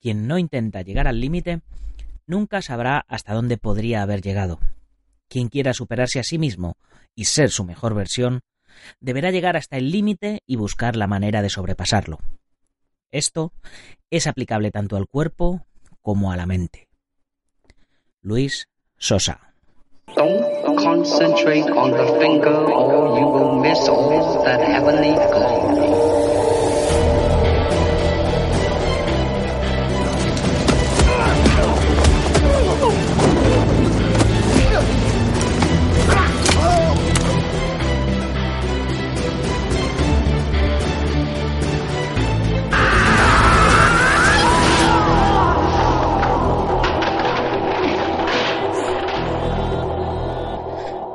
quien no intenta llegar al límite nunca sabrá hasta dónde podría haber llegado. Quien quiera superarse a sí mismo y ser su mejor versión, deberá llegar hasta el límite y buscar la manera de sobrepasarlo. Esto es aplicable tanto al cuerpo como a la mente. Luis Sosa.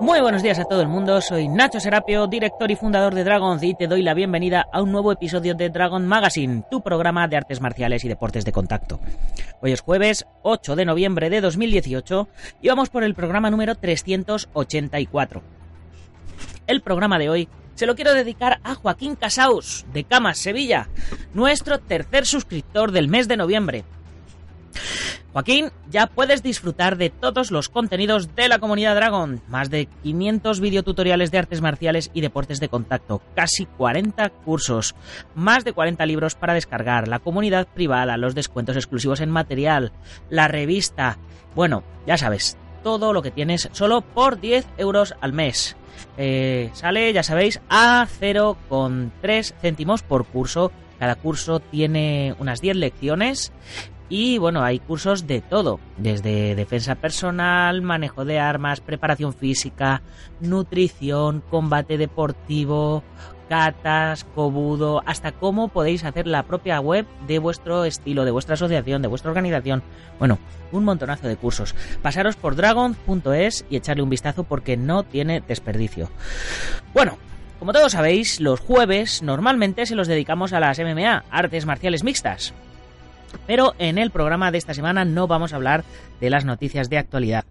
Muy buenos días a todo el mundo, soy Nacho Serapio, director y fundador de Dragons y te doy la bienvenida a un nuevo episodio de Dragon Magazine, tu programa de artes marciales y deportes de contacto. Hoy es jueves 8 de noviembre de 2018 y vamos por el programa número 384. El programa de hoy se lo quiero dedicar a Joaquín Casaus, de Camas, Sevilla, nuestro tercer suscriptor del mes de noviembre. Joaquín, ya puedes disfrutar de todos los contenidos de la comunidad Dragon, más de 500 videotutoriales de artes marciales y deportes de contacto, casi 40 cursos, más de 40 libros para descargar, la comunidad privada, los descuentos exclusivos en material, la revista, bueno, ya sabes, todo lo que tienes solo por 10 euros al mes. Eh, sale, ya sabéis, a 0,3 céntimos por curso. Cada curso tiene unas 10 lecciones y bueno, hay cursos de todo, desde defensa personal, manejo de armas, preparación física, nutrición, combate deportivo, catas, cobudo, hasta cómo podéis hacer la propia web de vuestro estilo, de vuestra asociación, de vuestra organización. Bueno, un montonazo de cursos. Pasaros por dragon.es y echarle un vistazo porque no tiene desperdicio. Bueno, como todos sabéis, los jueves normalmente se los dedicamos a las MMA, artes marciales mixtas. Pero en el programa de esta semana no vamos a hablar de las noticias de actualidad,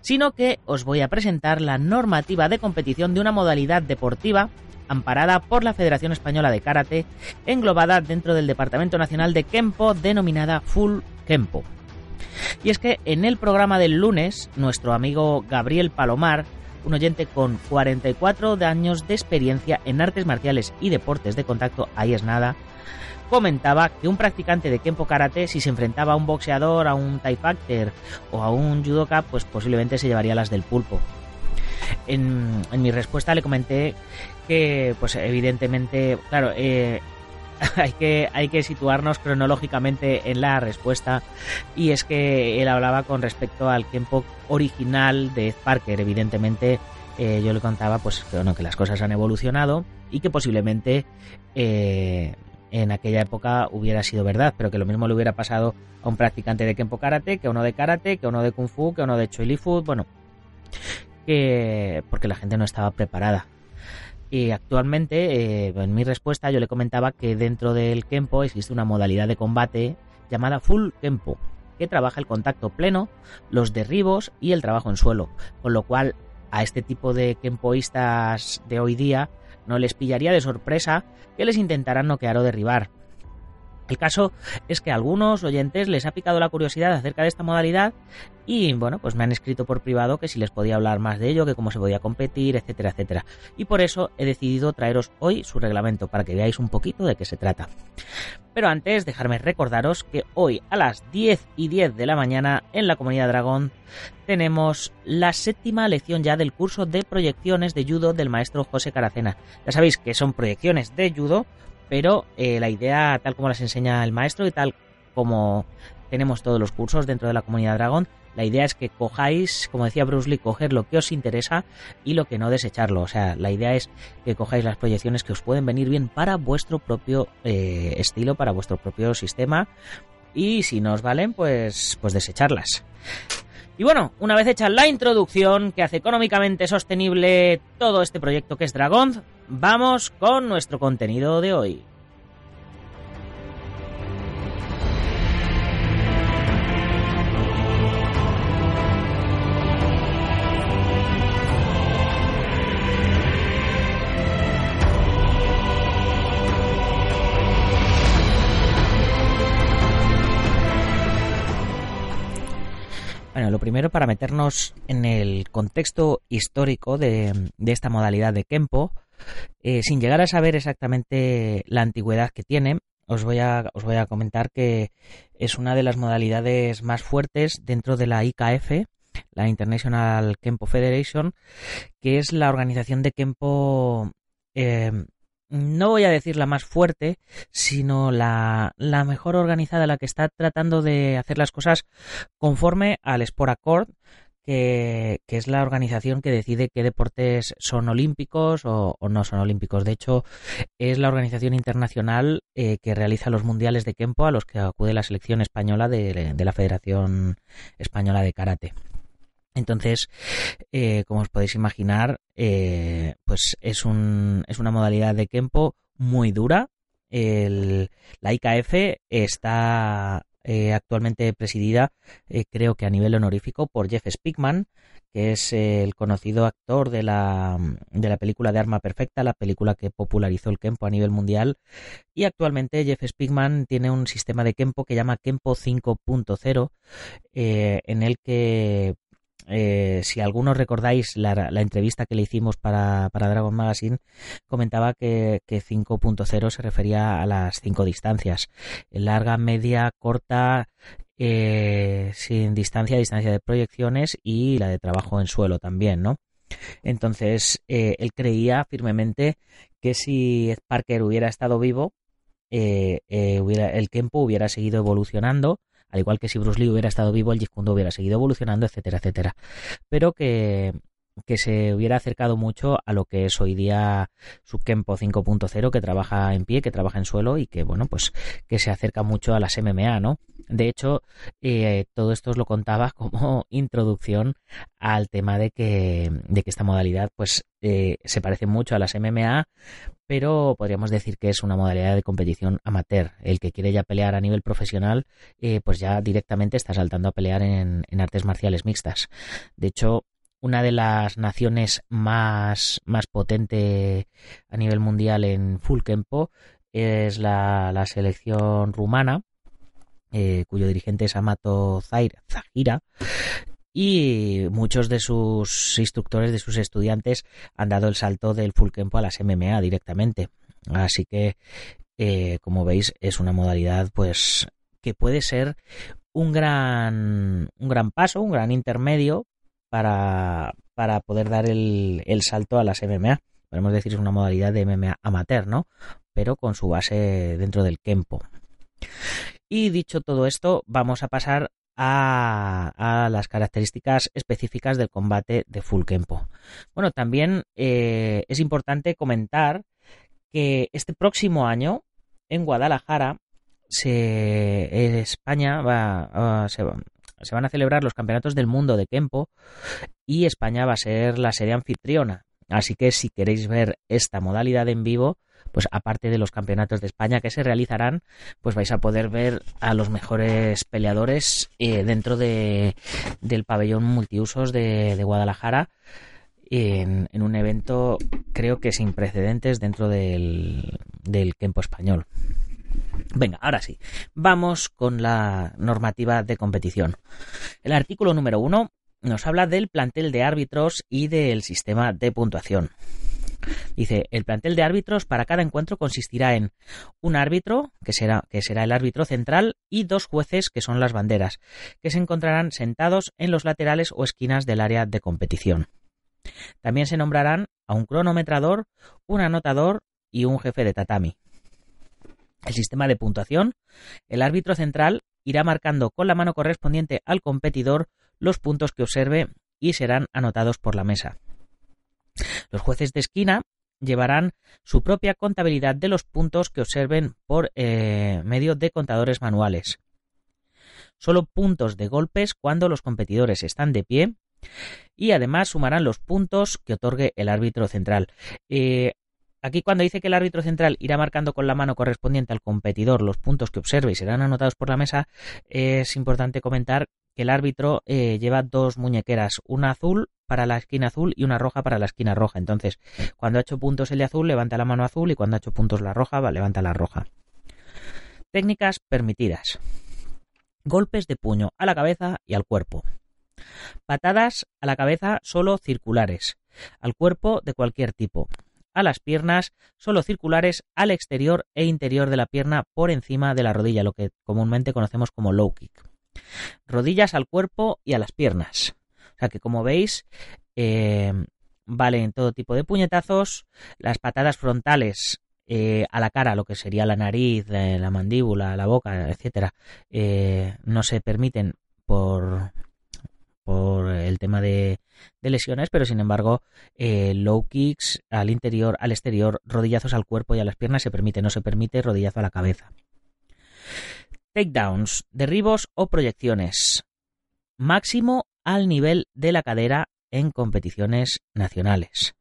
sino que os voy a presentar la normativa de competición de una modalidad deportiva amparada por la Federación Española de Karate, englobada dentro del Departamento Nacional de Kempo denominada Full Kempo. Y es que en el programa del lunes, nuestro amigo Gabriel Palomar, un oyente con 44 años de experiencia en artes marciales y deportes de contacto, ahí es nada, comentaba que un practicante de Kempo Karate, si se enfrentaba a un boxeador, a un Thai Fighter o a un judoka, pues posiblemente se llevaría las del pulpo. En, mi respuesta le comenté que, pues evidentemente, claro, eh, hay, que, hay que situarnos cronológicamente en la respuesta y es que él hablaba con respecto al Kempo original de Ed Parker, evidentemente eh, yo le contaba pues que, que las cosas han evolucionado y que posiblemente eh, en aquella época hubiera sido verdad, pero que lo mismo le hubiera pasado a un practicante de Kempo Karate, que a uno de Karate, que a uno de Kung Fu, que a uno de Choi Li Fu, bueno, que porque la gente no estaba preparada. Y actualmente, eh, en mi respuesta, yo le comentaba que dentro del Kempo existe una modalidad de combate llamada Full Kempo, que trabaja el contacto pleno, los derribos y el trabajo en suelo, con lo cual a este tipo de Kempoistas de hoy día no les pillaría de sorpresa que les intentaran noquear o derribar. El caso es que a algunos oyentes les ha picado la curiosidad acerca de esta modalidad y bueno, pues me han escrito por privado que si les podía hablar más de ello, que cómo se podía competir, etcétera, etcétera. Y por eso he decidido traeros hoy su reglamento para que veáis un poquito de qué se trata. Pero antes, dejarme recordaros que hoy a las 10 y 10 de la mañana en la comunidad Dragón tenemos la séptima lección ya del curso de proyecciones de judo del maestro José Caracena. Ya sabéis que son proyecciones de judo pero eh, la idea, tal como las enseña el maestro y tal como tenemos todos los cursos dentro de la comunidad Dragón, la idea es que cojáis, como decía Bruce Lee, coger lo que os interesa y lo que no desecharlo. O sea, la idea es que cojáis las proyecciones que os pueden venir bien para vuestro propio eh, estilo, para vuestro propio sistema. Y si no os valen, pues, pues desecharlas. Y bueno, una vez hecha la introducción que hace económicamente sostenible todo este proyecto que es Dragon, vamos con nuestro contenido de hoy. Lo primero para meternos en el contexto histórico de, esta modalidad de Kempo, eh, sin llegar a saber exactamente la antigüedad que tiene, os voy, a, comentar que es una de las modalidades más fuertes dentro de la IKF, la International Kempo Federation, que es la organización de Kempo, eh, no voy a decir la más fuerte, sino la, la, mejor organizada, la que está tratando de hacer las cosas conforme al Sport Accord, que, es la organización que decide qué deportes son olímpicos o, no son olímpicos. De hecho, es la organización internacional eh, que realiza los mundiales de Kempo a los que acude la selección española de, la Federación Española de Karate. Entonces, eh, como os podéis imaginar, eh, pues es, un, es una modalidad de Kempo muy dura. la IKF está eh, actualmente presidida, creo que a nivel honorífico, por Jeff Spickman, que es el conocido actor de la, de la película de Arma Perfecta, la película que popularizó el Kempo a nivel mundial. Y actualmente Jeff Spickman tiene un sistema de Kempo que llama Kempo 5.0, eh, en el que eh, si algunos recordáis la, entrevista que le hicimos para, Dragon Magazine, comentaba que, 5.0 se refería a las cinco distancias. Larga, media, corta, eh, sin distancia, distancia de proyecciones y la de trabajo en suelo también, ¿no? Entonces, eh, él creía firmemente que si Parker hubiera estado vivo, hubiera, el tiempo hubiera seguido evolucionando al igual que si Bruce Lee hubiera estado vivo, el Jeet hubiera seguido evolucionando, etcétera, etcétera. Pero que, que se hubiera acercado mucho a lo que es hoy día su Kempo 5.0 que trabaja en pie, que trabaja en suelo y que bueno, pues que se acerca mucho a las MMA, ¿no? De hecho, eh, todo esto os lo contaba como introducción al tema de que, de que esta modalidad pues eh, se parece mucho a las MMA, pero podríamos decir que es una modalidad de competición amateur. El que quiere ya pelear a nivel profesional, eh, pues ya directamente está saltando a pelear en artes marciales mixtas. De hecho, una de las naciones más, más potente a nivel mundial en full kempo es la, selección rumana, eh, cuyo dirigente es Amato Zahira, y muchos de sus instructores, de sus estudiantes, han dado el salto del full kempo a las MMA directamente. Así que, eh, como veis, es una modalidad, pues, que puede ser un gran, un gran paso, un gran intermedio para, para poder dar el, el, salto a las MMA. Podemos decir es una modalidad de MMA amateur, ¿no? Pero con su base dentro del Kempo. Y dicho todo esto, vamos a pasar a, a, las características específicas del combate de Full Kempo. Bueno, también eh, es importante comentar que este próximo año en Guadalajara se, España va, va, se van a celebrar los campeonatos del mundo de Kempo y España va a ser la sede anfitriona. Así que si queréis ver esta modalidad en vivo, pues aparte de los campeonatos de España que se realizarán, pues vais a poder ver a los mejores peleadores eh, dentro de, del pabellón multiusos de, Guadalajara en, un evento creo que sin precedentes dentro del, del Kempo español. Venga, ahora sí, vamos con la normativa de competición. El artículo número uno nos habla del plantel de árbitros y del sistema de puntuación. Dice, el plantel de árbitros para cada encuentro consistirá en un árbitro, que será, que será el árbitro central, y dos jueces, que son las banderas, que se encontrarán sentados en los laterales o esquinas del área de competición. También se nombrarán a un cronometrador, un anotador y un jefe de tatami el sistema de puntuación, el árbitro central irá marcando con la mano correspondiente al competidor los puntos que observe y serán anotados por la mesa. Los jueces de esquina llevarán su propia contabilidad de los puntos que observen por eh, medio de contadores manuales. Solo puntos de golpes cuando los competidores están de pie y además sumarán los puntos que otorgue el árbitro central. Eh, Aquí cuando dice que el árbitro central irá marcando con la mano correspondiente al competidor los puntos que observe y serán anotados por la mesa, es importante comentar que el árbitro eh, lleva dos muñequeras, una azul para la esquina azul y una roja para la esquina roja. Entonces, cuando ha hecho puntos el de azul, levanta la mano azul y cuando ha hecho puntos la roja, levanta la roja. Técnicas permitidas. Golpes de puño a la cabeza y al cuerpo. Patadas a la cabeza solo circulares, al cuerpo de cualquier tipo. A las piernas solo circulares al exterior e interior de la pierna por encima de la rodilla, lo que comúnmente conocemos como low kick. Rodillas al cuerpo y a las piernas. O sea que como veis, eh, valen todo tipo de puñetazos, las patadas frontales eh, a la cara, lo que sería la nariz, eh, la mandíbula, la boca, etcétera, eh, no se permiten por por el tema de, lesiones, pero sin embargo, low kicks al interior, al exterior, rodillazos al cuerpo y a las piernas se permite, no se permite rodillazo a la cabeza. Takedowns, derribos o proyecciones. Máximo al nivel de la cadera en competiciones nacionales.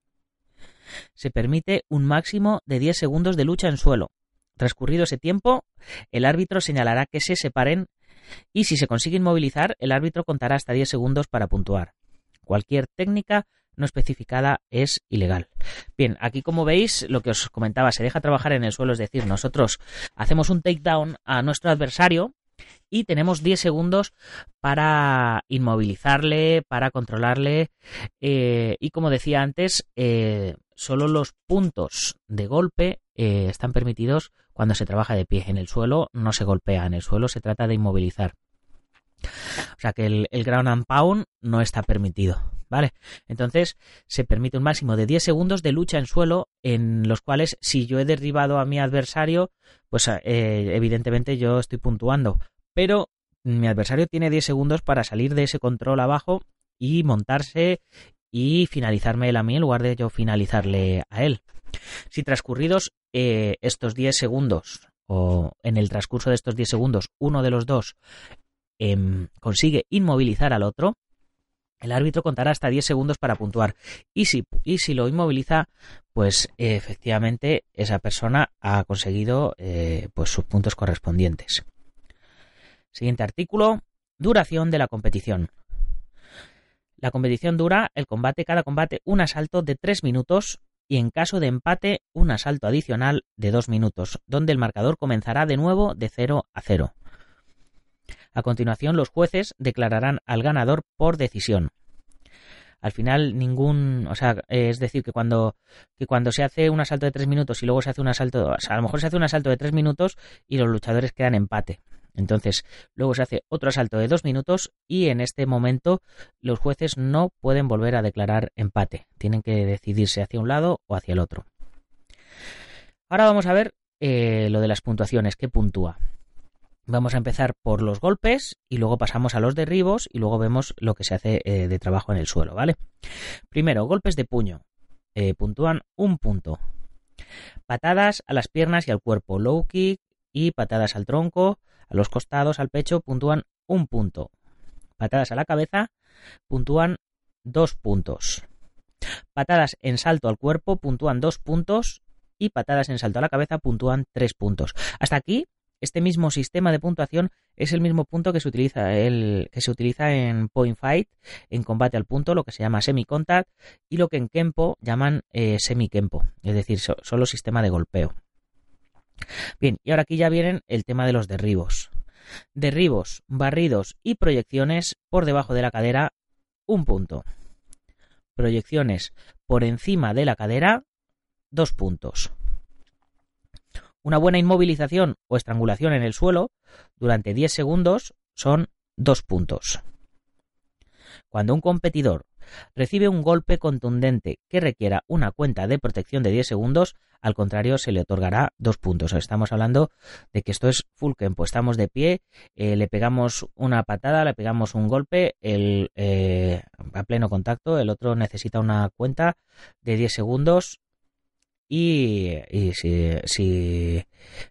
Se permite un máximo de 10 segundos de lucha en suelo. Transcurrido ese tiempo, el árbitro señalará que se separen y si se consigue inmovilizar, el árbitro contará hasta 10 segundos para puntuar. Cualquier técnica no especificada es ilegal. Bien, aquí como veis, lo que os comentaba, se deja trabajar en el suelo, es decir, nosotros hacemos un takedown a nuestro adversario y tenemos 10 segundos para inmovilizarle, para controlarle eh, y como decía antes, eh, solo los puntos de golpe eh, están permitidos cuando se trabaja de pie. En el suelo no se golpea, en el suelo se trata de inmovilizar. O sea que el, ground and pound no está permitido. ¿Vale? Entonces se permite un máximo de 10 segundos de lucha en suelo en los cuales si yo he derribado a mi adversario, pues evidentemente yo estoy puntuando pero mi adversario tiene 10 segundos para salir de ese control abajo y montarse y finalizarme él a mí en lugar de yo finalizarle a él. Si transcurridos eh, estos 10 segundos o en el transcurso de estos 10 segundos uno de los dos em, consigue inmovilizar al otro, el árbitro contará hasta 10 segundos para puntuar. Y si, y si lo inmoviliza, pues efectivamente esa persona ha conseguido eh, pues sus puntos correspondientes. Siguiente artículo. Duración de la competición. La competición dura el combate, cada combate, un asalto de 3 minutos y en caso de empate un asalto adicional de 2 minutos, donde el marcador comenzará de nuevo de 0 a 0. A continuación, los jueces declararán al ganador por decisión. Al final, ningún. O sea, es decir, que cuando, que cuando se hace un asalto de 3 minutos y luego se hace un asalto. O sea, a lo mejor se hace un asalto de 3 minutos y los luchadores quedan empate. Entonces, luego se hace otro asalto de dos minutos y en este momento los jueces no pueden volver a declarar empate. Tienen que decidirse hacia un lado o hacia el otro. Ahora vamos a ver eh, lo de las puntuaciones, qué puntúa. Vamos a empezar por los golpes y luego pasamos a los derribos y luego vemos lo que se hace eh, de trabajo en el suelo, ¿vale? Primero, golpes de puño. Eh, puntúan un punto. Patadas a las piernas y al cuerpo, low kick y patadas al tronco, a los costados, al pecho, puntúan un punto. Patadas a la cabeza puntúan dos puntos. Patadas en salto al cuerpo puntúan dos puntos y patadas en salto a la cabeza puntúan tres puntos. Hasta aquí, este mismo sistema de puntuación es el mismo punto que se utiliza, el, que se utiliza en Point Fight, en combate al punto, lo que se llama semi-contact, y lo que en Kempo llaman eh, semi-Kempo, es decir, solo sistema de golpeo. Bien, y ahora aquí ya vienen el tema de los derribos. Derribos, barridos y proyecciones por debajo de la cadera, un punto. Proyecciones por encima de la cadera, dos puntos. Una buena inmovilización o estrangulación en el suelo durante 10 segundos son dos puntos. Cuando un competidor recibe un golpe contundente que requiera una cuenta de protección de 10 segundos, al contrario, se le otorgará dos puntos. Estamos hablando de que esto es full campo. Estamos de pie, eh, le pegamos una patada, le pegamos un golpe, el, eh, a pleno contacto, el otro necesita una cuenta de 10 segundos y, si, si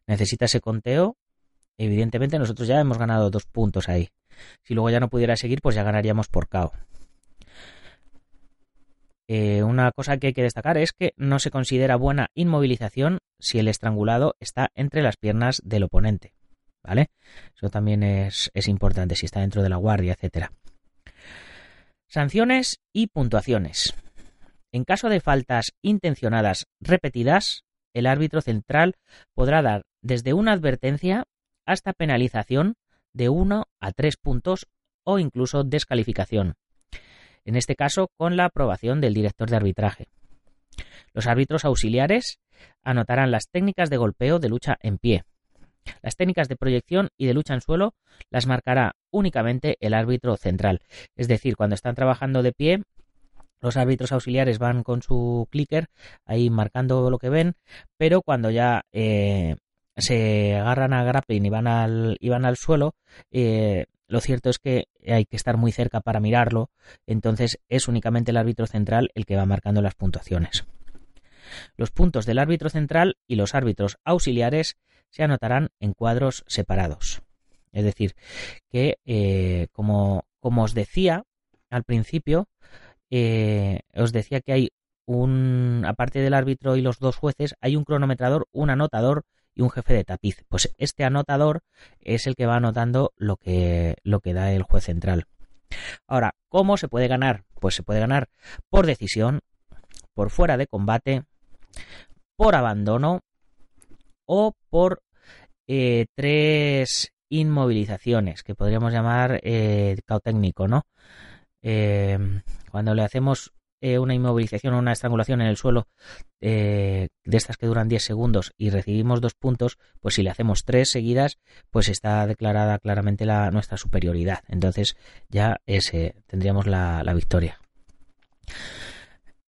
necesita ese conteo, evidentemente nosotros ya hemos ganado dos puntos ahí. Si luego ya no pudiera seguir, pues ya ganaríamos por KO. Eh, una cosa que hay que destacar es que no se considera buena inmovilización si el estrangulado está entre las piernas del oponente. ¿Vale? Eso también es, es importante si está dentro de la guardia, etcétera. Sanciones y puntuaciones. En caso de faltas intencionadas repetidas, el árbitro central podrá dar desde una advertencia hasta penalización de 1 a 3 puntos o incluso descalificación. En este caso, con la aprobación del director de arbitraje. Los árbitros auxiliares anotarán las técnicas de golpeo de lucha en pie. Las técnicas de proyección y de lucha en suelo las marcará únicamente el árbitro central. Es decir, cuando están trabajando de pie, los árbitros auxiliares van con su clicker ahí marcando lo que ven, pero cuando ya eh, se agarran a grappling y van al, y van al suelo, eh, lo cierto es que hay que estar muy cerca para mirarlo, entonces es únicamente el árbitro central el que va marcando las puntuaciones. Los puntos del árbitro central y los árbitros auxiliares se anotarán en cuadros separados. Es decir, que eh, como, como, os decía al principio, eh, os decía que hay un, aparte del árbitro y los dos jueces, hay un cronometrador, un anotador y un jefe de tapiz. Pues este anotador es el que va anotando lo que, lo que da el juez central. Ahora, ¿cómo se puede ganar? Pues se puede ganar por decisión, por fuera de combate, por abandono o por eh, tres inmovilizaciones que podríamos llamar eh, ¿no? Eh, cuando le hacemos eh, una inmovilización o una estrangulación en el suelo de estas que duran 10 segundos y recibimos dos puntos, pues si le hacemos tres seguidas, pues está declarada claramente la, nuestra superioridad. Entonces ya ese, tendríamos la, la victoria.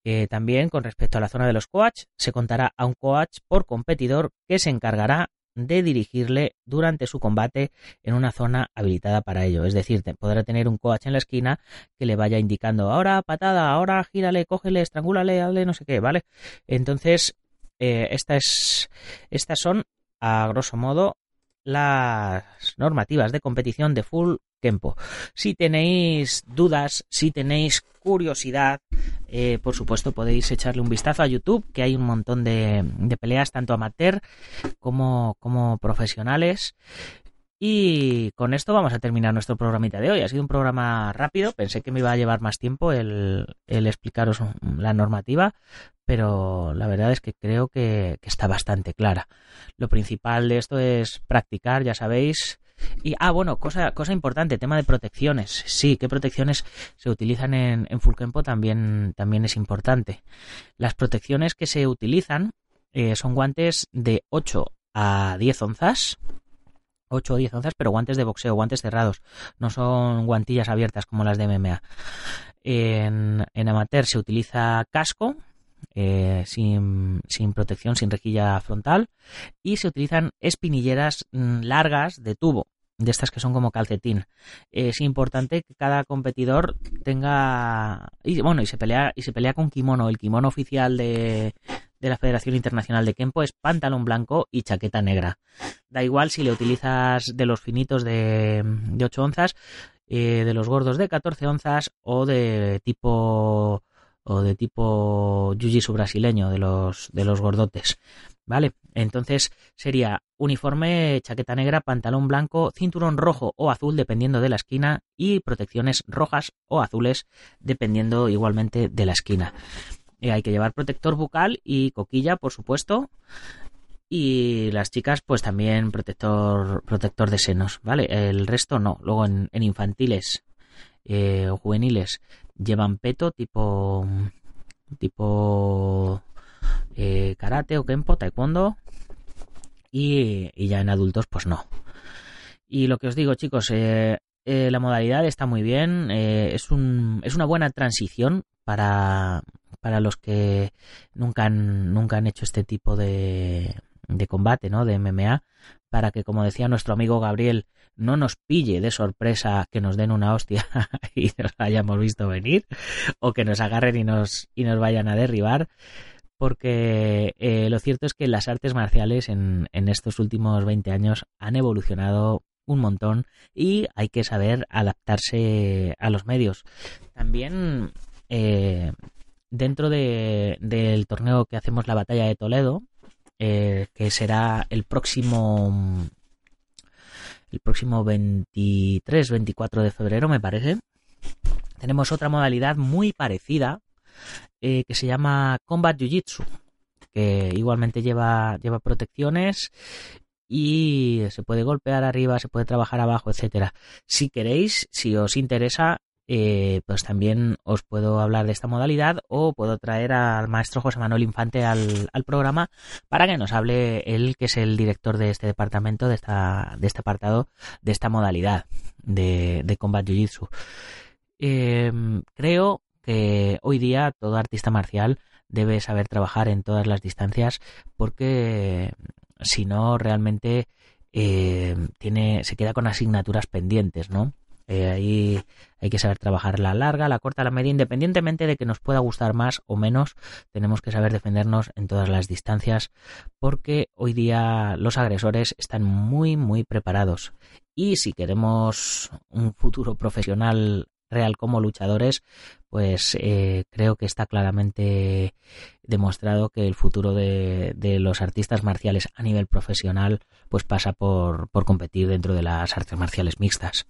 Eh, también con respecto a la zona de los coach, se contará a un coach por competidor que se encargará de dirigirle durante su combate en una zona habilitada para ello. Es decir, podrá tener un coach en la esquina que le vaya indicando ahora patada, ahora gírale, cógele, estrangúlale, hazle no sé qué, ¿vale? Entonces, eh, estas son, a grosso modo, las normativas de competición de full Si tenéis dudas, si tenéis curiosidad, eh, por supuesto podéis echarle un vistazo a YouTube, que hay un montón de, peleas, tanto amateur como, como profesionales. Y con esto vamos a terminar nuestro programita de hoy. Ha sido un programa rápido, pensé que me iba a llevar más tiempo el, explicaros la normativa, pero la verdad es que creo que, está bastante clara. Lo principal de esto es practicar, ya sabéis, y, ah, bueno, cosa, cosa importante, tema de protecciones. Sí, qué protecciones se utilizan en, en Fulkempo también, también es importante. Las protecciones que se utilizan eh, son guantes de 8 a 10 onzas. 8 o 10 onzas, pero guantes de boxeo, guantes cerrados. No son guantillas abiertas como las de MMA. En, en amateur se utiliza casco, eh, sin, sin, protección, sin rejilla frontal, y se utilizan espinilleras mm, largas de tubo, de estas que son como calcetín. Es importante que cada competidor tenga y bueno, y se pelea y se pelea con kimono, el kimono oficial de, de la Federación Internacional de Kempo es pantalón blanco y chaqueta negra. Da igual si le utilizas de los finitos de, de 8 onzas, eh, de los gordos de 14 onzas o de tipo o de tipo jiu-jitsu brasileño de los de los gordotes, ¿vale? Entonces sería uniforme, chaqueta negra, pantalón blanco, cinturón rojo o azul dependiendo de la esquina y protecciones rojas o azules dependiendo igualmente de la esquina. Eh, hay que llevar protector bucal y coquilla, por supuesto. Y las chicas, pues también protector, protector de senos, ¿vale? El resto no. Luego en, infantiles eh, o juveniles llevan peto tipo tipo eh, karate o kempo, taekwondo y, ya en adultos pues no. Y lo que os digo chicos, eh, eh, la modalidad está muy bien, es, un, es una buena transición para, para los que nunca han, nunca han hecho este tipo de, de combate, ¿no? De MMA, para que, como decía nuestro amigo Gabriel, no nos pille de sorpresa que nos den una hostia y nos hayamos visto venir, o que nos agarren y nos, y nos vayan a derribar, porque eh, lo cierto es que las artes marciales en, estos últimos 20 años han evolucionado un montón y hay que saber adaptarse a los medios. También eh, dentro de, del torneo que hacemos la batalla de Toledo, eh, que será el próximo el próximo 23, 24 de febrero, me parece. Tenemos otra modalidad muy parecida eh, que se llama Combat Jiu-Jitsu, que igualmente lleva, lleva protecciones y se puede golpear arriba, se puede trabajar abajo, etcétera. Si queréis, si os interesa, eh, pues también os puedo hablar de esta modalidad o puedo traer al maestro José Manuel Infante al, programa para que nos hable él, que es el director de este departamento, de, esta, de este apartado, de esta modalidad de, de Combat Jiu-Jitsu. Em, creo que hoy día todo artista marcial debe saber trabajar en todas las distancias porque si no realmente eh, tiene se queda con asignaturas pendientes, ¿no? Eh, ahí hay que saber trabajar la larga, la corta, la media, independientemente de que nos pueda gustar más o menos, tenemos que saber defendernos en todas las distancias porque hoy día los agresores están muy, muy preparados. Y si queremos un futuro profesional real como luchadores, pues eh, creo que está claramente demostrado que el futuro de, de, los artistas marciales a nivel profesional pues pasa por, por competir dentro de las artes marciales mixtas.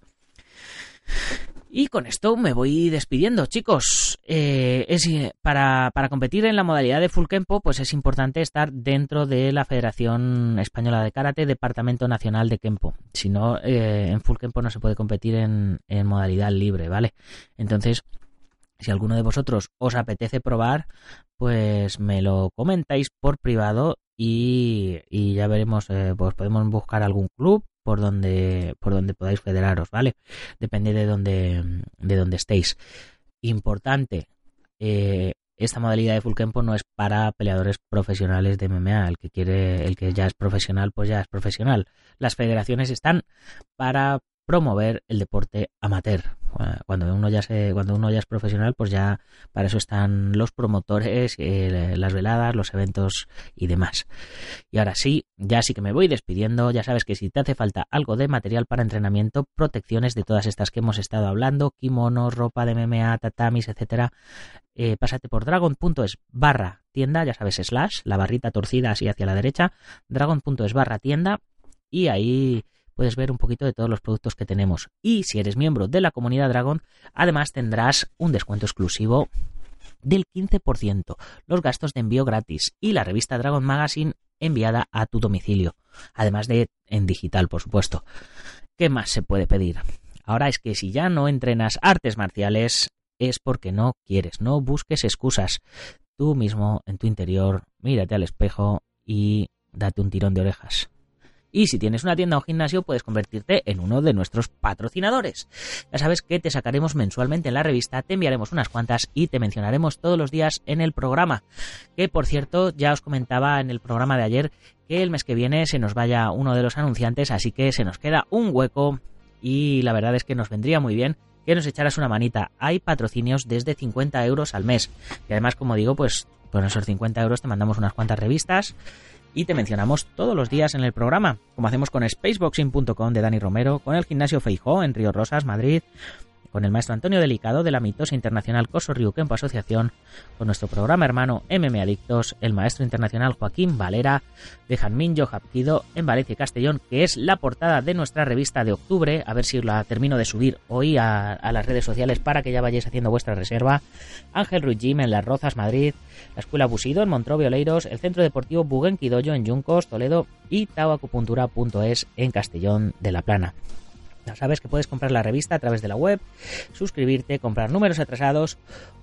Y con esto me voy despidiendo, chicos. Eh, es, para, para, competir en la modalidad de full kempo, pues es importante estar dentro de la Federación Española de Karate, Departamento Nacional de Kempo. Si no, eh, en full kempo no se puede competir en, en modalidad libre, ¿vale? Entonces, si alguno de vosotros os apetece probar, pues me lo comentáis por privado y, y ya veremos, eh, pues podemos buscar algún club por donde, por donde podáis federaros, ¿vale? Depende de donde, de donde estéis. Importante, eh, esta modalidad de full campo no es para peleadores profesionales de MMA. El que quiere, el que ya es profesional, pues ya es profesional. Las federaciones están para promover el deporte amateur. Cuando uno ya se, cuando uno ya es profesional, pues ya para eso están los promotores, eh, las veladas, los eventos y demás. Y ahora sí, ya sí que me voy despidiendo. Ya sabes que si te hace falta algo de material para entrenamiento, protecciones de todas estas que hemos estado hablando, kimonos, ropa de MMA, tatamis, etcétera, eh, pásate por dragon.es barra tienda, ya sabes, slash, la barrita torcida así hacia la derecha, dragon.es barra tienda y ahí puedes ver un poquito de todos los productos que tenemos. Y si eres miembro de la comunidad Dragon, además tendrás un descuento exclusivo del 15%, los gastos de envío gratis y la revista Dragon Magazine enviada a tu domicilio, además de en digital, por supuesto. ¿Qué más se puede pedir? Ahora es que si ya no entrenas artes marciales es porque no quieres, no busques excusas. Tú mismo en tu interior, mírate al espejo y date un tirón de orejas. Y si tienes una tienda o gimnasio, puedes convertirte en uno de nuestros patrocinadores. Ya sabes que te sacaremos mensualmente en la revista, te enviaremos unas cuantas y te mencionaremos todos los días en el programa. Que por cierto, ya os comentaba en el programa de ayer que el mes que viene se nos vaya uno de los anunciantes, así que se nos queda un hueco y la verdad es que nos vendría muy bien que nos echaras una manita. Hay patrocinios desde 50 euros al mes. Y además, como digo, pues con esos 50 euros te mandamos unas cuantas revistas y te mencionamos todos los días en el programa, como hacemos con spaceboxing.com de Dani Romero, con el gimnasio Feijó en Río Rosas, Madrid, con el maestro Antonio Delicado de la mitosa internacional Coso Kempo Asociación, con nuestro programa hermano MM Adictos, el maestro internacional Joaquín Valera de Janminjo Hapkido en Valencia y Castellón, que es la portada de nuestra revista de octubre, a ver si la termino de subir hoy a, las redes sociales para que ya vayáis haciendo vuestra reserva. Ángel Ruiz Jim en Las Rozas, Madrid, la Escuela Busido en Montrovio Oleiros, el Centro Deportivo Buguenquidoyo en Yuncos, Toledo y tauacupuntura.es en Castellón de la Plana. Ya sabes que puedes comprar la revista a través de la web, suscribirte, comprar números atrasados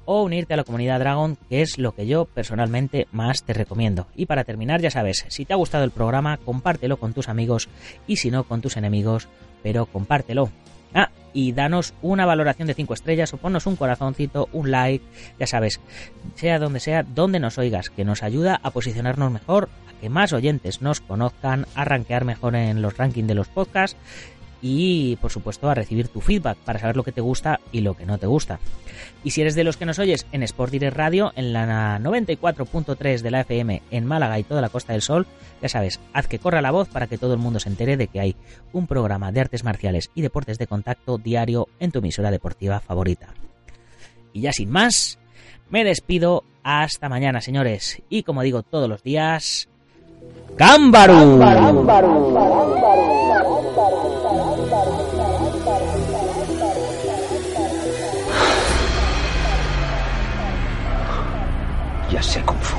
o unirte a la comunidad Dragon, que es lo que yo personalmente más te recomiendo. Y para terminar, ya sabes, si te ha gustado el programa, compártelo con tus amigos y si no, con tus enemigos, pero compártelo. Ah, y danos una valoración de 5 estrellas o ponnos un corazoncito, un like, ya sabes, sea donde sea, donde nos oigas, que nos ayuda a posicionarnos mejor, a que más oyentes nos conozcan, a rankear mejor en los rankings de los podcasts y por supuesto a recibir tu feedback para saber lo que te gusta y lo que no te gusta. Y si eres de los que nos oyes en Sport Direct Radio, en la 94.3 de la FM en Málaga y toda la Costa del Sol, ya sabes, haz que corra la voz para que todo el mundo se entere de que hay un programa de artes marciales y deportes de contacto diario en tu emisora deportiva favorita. Y ya sin más, me despido hasta mañana, señores. Y como digo todos los días, ¡Cámbaro! 谁功夫？